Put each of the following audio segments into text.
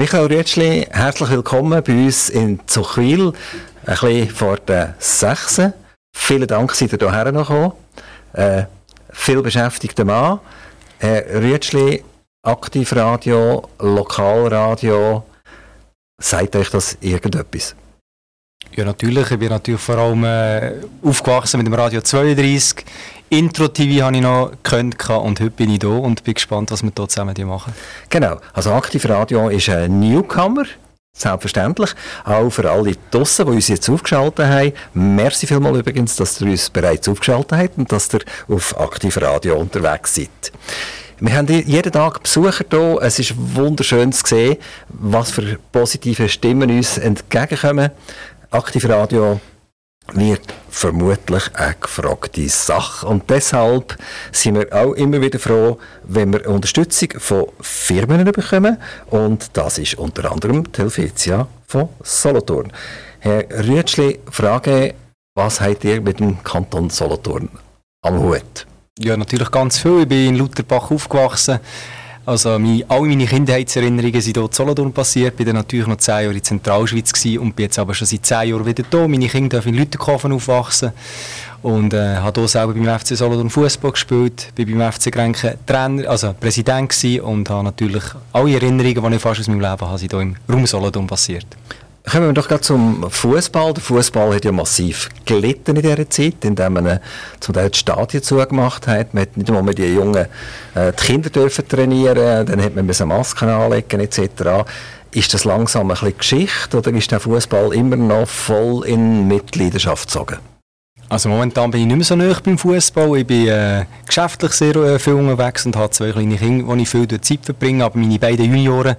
Michael Rütschli, herzlich willkommen bei uns in Zuchwil, ein bisschen vor der 6. Vielen Dank, dass ihr hierher noch gekommen. Äh, viel beschäftigter Mann. Herr Rütschli, Aktivradio, Lokalradio, sagt euch das irgendetwas? Ja, natürlich. Ich bin natürlich vor allem äh, aufgewachsen mit dem Radio 32. Intro-TV habe ich noch gekannt und heute bin ich da und bin gespannt, was wir hier zusammen machen. Genau. Also Aktivradio ist ein Newcomer. Selbstverständlich. Auch für alle draussen, die uns jetzt aufgeschaltet haben. Merci vielmals übrigens, dass ihr uns bereits aufgeschaltet habt und dass ihr auf Aktivradio unterwegs seid. Wir haben jeden Tag Besucher hier. Es ist wunderschön zu sehen, was für positive Stimmen uns entgegenkommen. Aktivradio wird vermutlich eine gefragte Sache. Und deshalb sind wir auch immer wieder froh, wenn wir Unterstützung von Firmen bekommen. Und das ist unter anderem die Helvetia von Solothurn. Herr Rütschli, Frage, was habt ihr mit dem Kanton Solothurn am Hut? Ja, natürlich ganz viel. Ich bin in Lutherbach aufgewachsen. Also meine, alle meine Kindheitserinnerungen sind hier in Solothurn passiert. Ich war natürlich noch zehn Jahre in Zentralschweiz gewesen und bin jetzt aber schon seit zehn Jahren wieder hier. Meine Kinder dürfen in Lütterkofen aufwachsen und äh, habe hier selber beim FC Solothurn Fußball gespielt, bin beim FC Grenken Trainer, also Präsident gewesen und habe natürlich alle Erinnerungen, die ich fast aus meinem Leben habe, sind hier im Raum Solothurn passiert. Kommen wir doch gerade zum Fußball. Der Fußball hat ja massiv gelitten in dieser Zeit, indem man äh, zum Teil die Stadien zugemacht hat. Man hat nicht einmal die Jungen äh, die Kinder dürfen trainieren, dann hat man Masken anlegen etc. Ist das langsam ein bisschen Geschichte oder ist der Fußball immer noch voll in Mitleidenschaft gezogen? Also momentan bin ich nicht mehr so nah beim Fußball. Ich bin äh, geschäftlich sehr äh, viel unterwegs und habe zwei kleine Kinder, wo ich viel Zeit verbringe. Aber meine beiden Junioren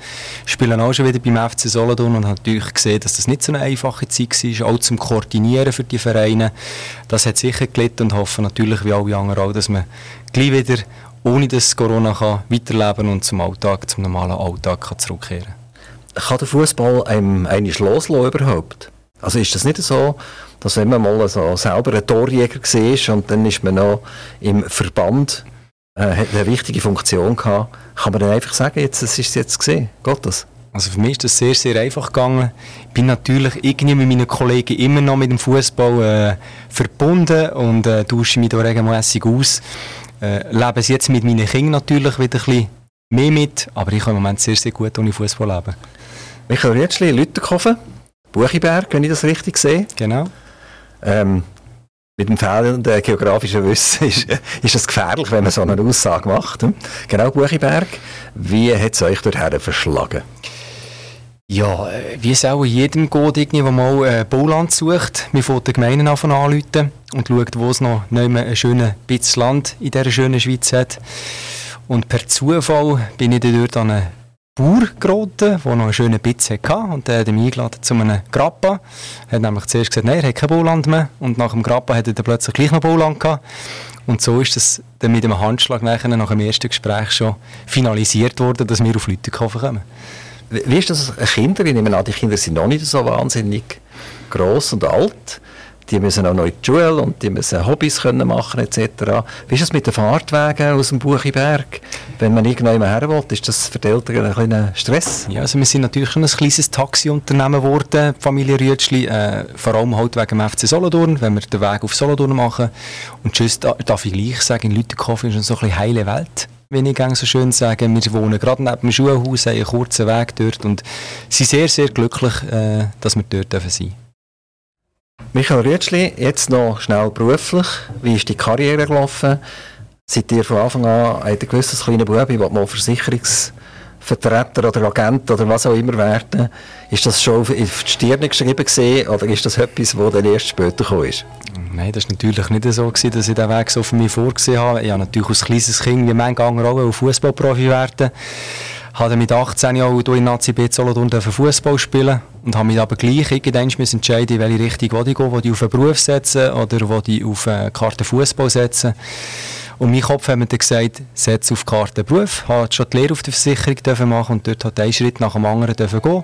spielen auch schon wieder beim FC Solothurn und habe natürlich gesehen, dass das nicht so eine einfache Zeit war, auch zum Koordinieren für die Vereine. Das hat sicher gelitten und hoffe natürlich, wie alle anderen auch, dass man gleich wieder, ohne dass Corona kann, weiterleben und zum Alltag, zum normalen Alltag kann zurückkehren kann. Kann der Fußball einem eigentlich loslassen überhaupt? Also ist das nicht so, dass wenn man mal so selber ein Torjäger war und dann ist man noch im Verband, äh, hat eine wichtige Funktion gehabt, kann man dann einfach sagen, jetzt, es ist jetzt gesehen, geht das? Also für mich ist das sehr, sehr einfach gegangen. Ich bin natürlich irgendwie mit meinen Kollegen immer noch mit dem Fußball äh, verbunden und äh, tausche mich da regelmäßig aus. Äh, lebe es jetzt mit meinen Kindern natürlich wieder ein bisschen mehr mit, aber ich kann im Moment sehr, sehr gut ohne Fußball leben. Michael Rätschli, Lütterkofen. Buchiberg, wenn ich das richtig sehe. Genau. Ähm, mit dem fehlenden geografischen Wissen ist, ist es gefährlich, wenn man so eine Aussage macht. Genau, Buchiberg. Wie hat es euch dorthin verschlagen? Ja, wie es auch in jedem geht, irgendwie, der mal äh, Bauland sucht. Wir fangen die Gemeinden an anrufen und schaut, wo es noch nicht mehr ein schönes bisschen Land in dieser schönen Schweiz hat. Und per Zufall bin ich dort an eine Bauer geraten, der noch einen schönen Bitz hatte. Und der hat mich eingeladen zu einem Grappa. Er hat nämlich zuerst gesagt, nein, er hat kein Bauland mehr. Und nach dem Grappa hat er dann plötzlich gleich noch Bauland gehabt. Und so ist es dann mit einem Handschlag nachher, nach dem ersten Gespräch schon finalisiert worden, dass wir auf Lüttenkofen kommen. Wie ist das Kinder? Ich nehme an, die Kinder sind noch nicht so wahnsinnig gross und alt die müssen auch noch in die Schule und die müssen Hobbys können machen etc. Wie ist es mit den Fahrtwegen aus dem Buchiberg? Wenn man irgendwann her will, ist das für die Eltern ein kleiner Stress? Ja, also wir sind natürlich ein kleines Taxiunternehmen geworden, Familie Rütschli, äh, vor allem halt wegen dem FC Solothurn, wenn wir den Weg auf Solothurn machen. Und tschüss, darf ich gleich sagen, in Lüttenkofen ist so ein bisschen heile Welt wenn ich so schön sage. Wir wohnen gerade neben dem Schulhaus, haben einen kurzen Weg dort und sind sehr, sehr glücklich, äh, dass wir dort sein dürfen. Michael Rütschli, jetzt noch schnell beruflich. Wie ist die Karriere gelaufen? Seid ihr von Anfang an ein gewisses kleiner Bubi, der mal Versicherungsvertreter oder Agent oder was auch immer werden? Ist das schon auf die Stirn geschrieben gesehen oder ist das etwas, das dann erst später gekommen ist? Nein, das war natürlich nicht so, gewesen, dass ich den Weg so für mich vorgesehen habe. Ich habe natürlich als kleines Kind, wie mein Gang auch, Fußballprofi werden habe mit 18 Jahren in Nazi B Solothurn Fußball spielen und habe mich aber gleich irgendwann entscheiden, in welche Richtung ich gehe, will ich auf einen Beruf setzen oder ich auf eine Karte Fußball setzen. Und mein Kopf hat mir dann gesagt, setz auf die Karte Beruf. Ich habe schon die Lehre auf der Versicherung machen und dort hat ein Schritt nach dem anderen gehen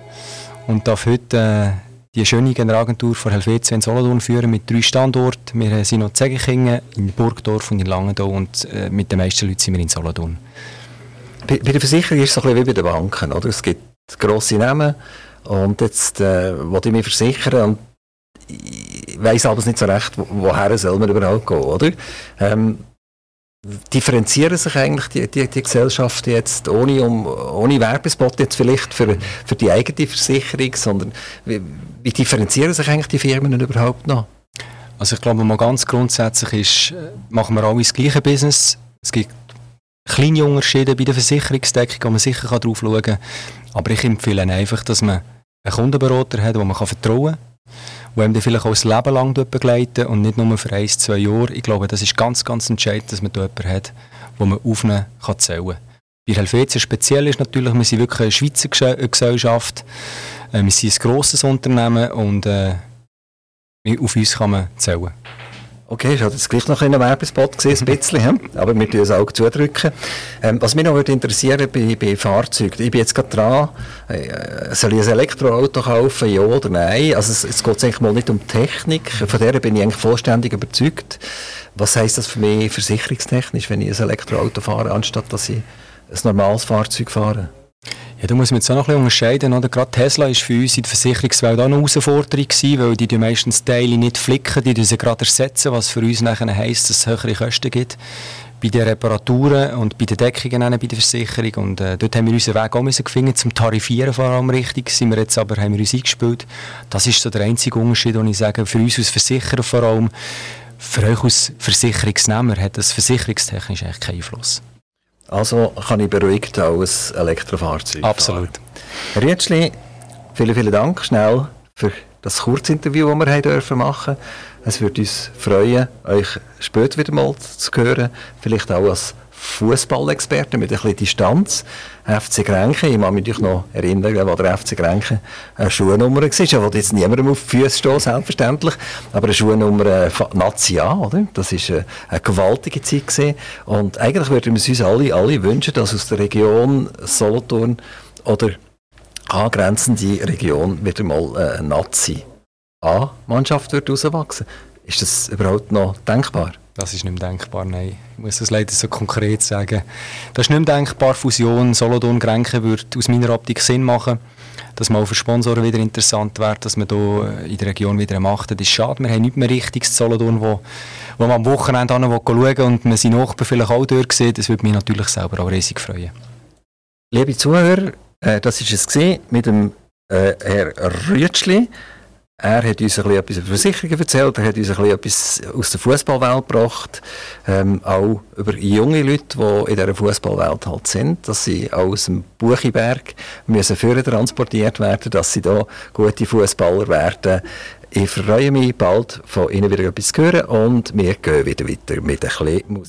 und darf heute äh, die schöne Generalagentur von Helvetia in Solothurn führen mit drei Standorten. Wir sind noch in Zegekingen, in Burgdorf und in Langendau und äh, mit den meisten Leuten sind wir in Solothurn. Bei, bei der Versicherung ist es so ein bisschen wie bei den Banken. Oder? Es gibt grosse Namen und jetzt äh, ich mich versichern und ich weiss aber nicht so recht, woher soll man überhaupt gehen, oder? Ähm, differenzieren sich eigentlich die, die, die Gesellschaften jetzt ohne, um, ohne Werbespot jetzt vielleicht für, für die eigene Versicherung, sondern wie, wie differenzieren sich eigentlich die Firmen überhaupt noch? Also ich glaube mal ganz grundsätzlich ist, äh, machen wir alle das gleiche Business. Es gibt kleine Unterschiede bei der Versicherungsdeckung, wo man sicher drauf schauen kann. Aber ich empfehle einfach, dass man einen Kundenberater hat, den man vertrauen kann die einem vielleicht auch das Leben lang begleiten und nicht nur für ein, zwei Jahre. Ich glaube, das ist ganz, ganz entscheidend, dass man da jemanden hat, wo man aufnehmen kann zählen. Bei Helvetia speziell ist natürlich, wir sind wirklich eine Schweizer Gesellschaft, äh, wir sind ein grosses Unternehmen und äh, auf uns kann man zählen. Okay, ist jetzt gleich noch ein Werbespot gesehen, ein bisschen, aber wir drücken es auch zudrücken. Ähm, was mich noch würde interessieren bei, bei Fahrzeugen, ich bin jetzt gerade dran, äh, soll ich ein Elektroauto kaufen, ja oder nein? Also es, es geht eigentlich mal nicht um Technik, von der bin ich eigentlich vollständig überzeugt. Was heisst das für mich versicherungstechnisch, wenn ich ein Elektroauto fahre, anstatt dass ich ein normales Fahrzeug fahre? Ja, da muss man jetzt auch noch ein bisschen unterscheiden. Oder? Gerade Tesla war für uns in der Versicherungswelt auch eine Herausforderung gewesen, weil die, die meistens Teile nicht flicken, die sie gerade ersetzen, was für uns nachher heisst, dass es höhere Kosten gibt bei den Reparaturen und bei den Deckungen bei der Versicherung. Und äh, dort haben wir unseren Weg auch gefunden, zum Tarifieren vor allem richtig. Sind wir jetzt aber, haben wir uns eingespielt. Das ist so der einzige Unterschied, den ich sage, für uns als Versicherer vor allem, für euch als Versicherungsnehmer hat das versicherungstechnisch eigentlich keinen Einfluss. Also kann ich beruhigt auch ein Elektrofahrzeug Absolut. Fahren. Herr Rietschli, vielen, vielen Dank schnell für das Kurzinterview, das wir haben dürfen machen Es würde uns freuen, euch später wieder mal zu hören, vielleicht auch als Fußballexperten mit ein bisschen Distanz. FC Grenchen, ich kann mich noch erinnern, wo der FC Grenchen eine Schuhnummer war. Ich wollte jetzt niemandem auf die Füße stehen, selbstverständlich, aber eine Schuhnummer äh, Nazi A, oder? Das war äh, eine gewaltige Zeit. Gewesen. Und eigentlich würden wir uns alle, alle wünschen, dass aus der Region Solothurn oder angrenzende Region wieder mal äh, Nazi A-Mannschaft herauswachsen. Ist das überhaupt noch denkbar? Das ist nicht mehr denkbar, nein. Ich muss das leider so konkret sagen. Das ist nicht mehr denkbar. Fusion Solothurn-Grenken würde aus meiner Optik Sinn machen. Dass man auch für Sponsoren wieder interessant wird, dass man hier in der Region wieder macht. Das ist schade. Wir haben nicht mehr richtiges Solothurn, wo, wo man am Wochenende schauen und man seine Nachbarn vielleicht auch dort sieht. Das würde mich natürlich selber auch riesig freuen. Liebe Zuhörer, äh, das war es mit dem äh, Herr Rütschli. Er hat uns ein etwas über Versicherungen erzählt, er hat uns ein etwas aus der Fußballwelt gebracht, ähm, auch über junge Leute, die in dieser Fußballwelt halt sind, dass sie aus dem Buchiberg müssen führen transportiert werden, dass sie da gute Fußballer werden. Ich freue mich bald von Ihnen wieder etwas zu hören und wir gehen wieder weiter mit ein bisschen Musik.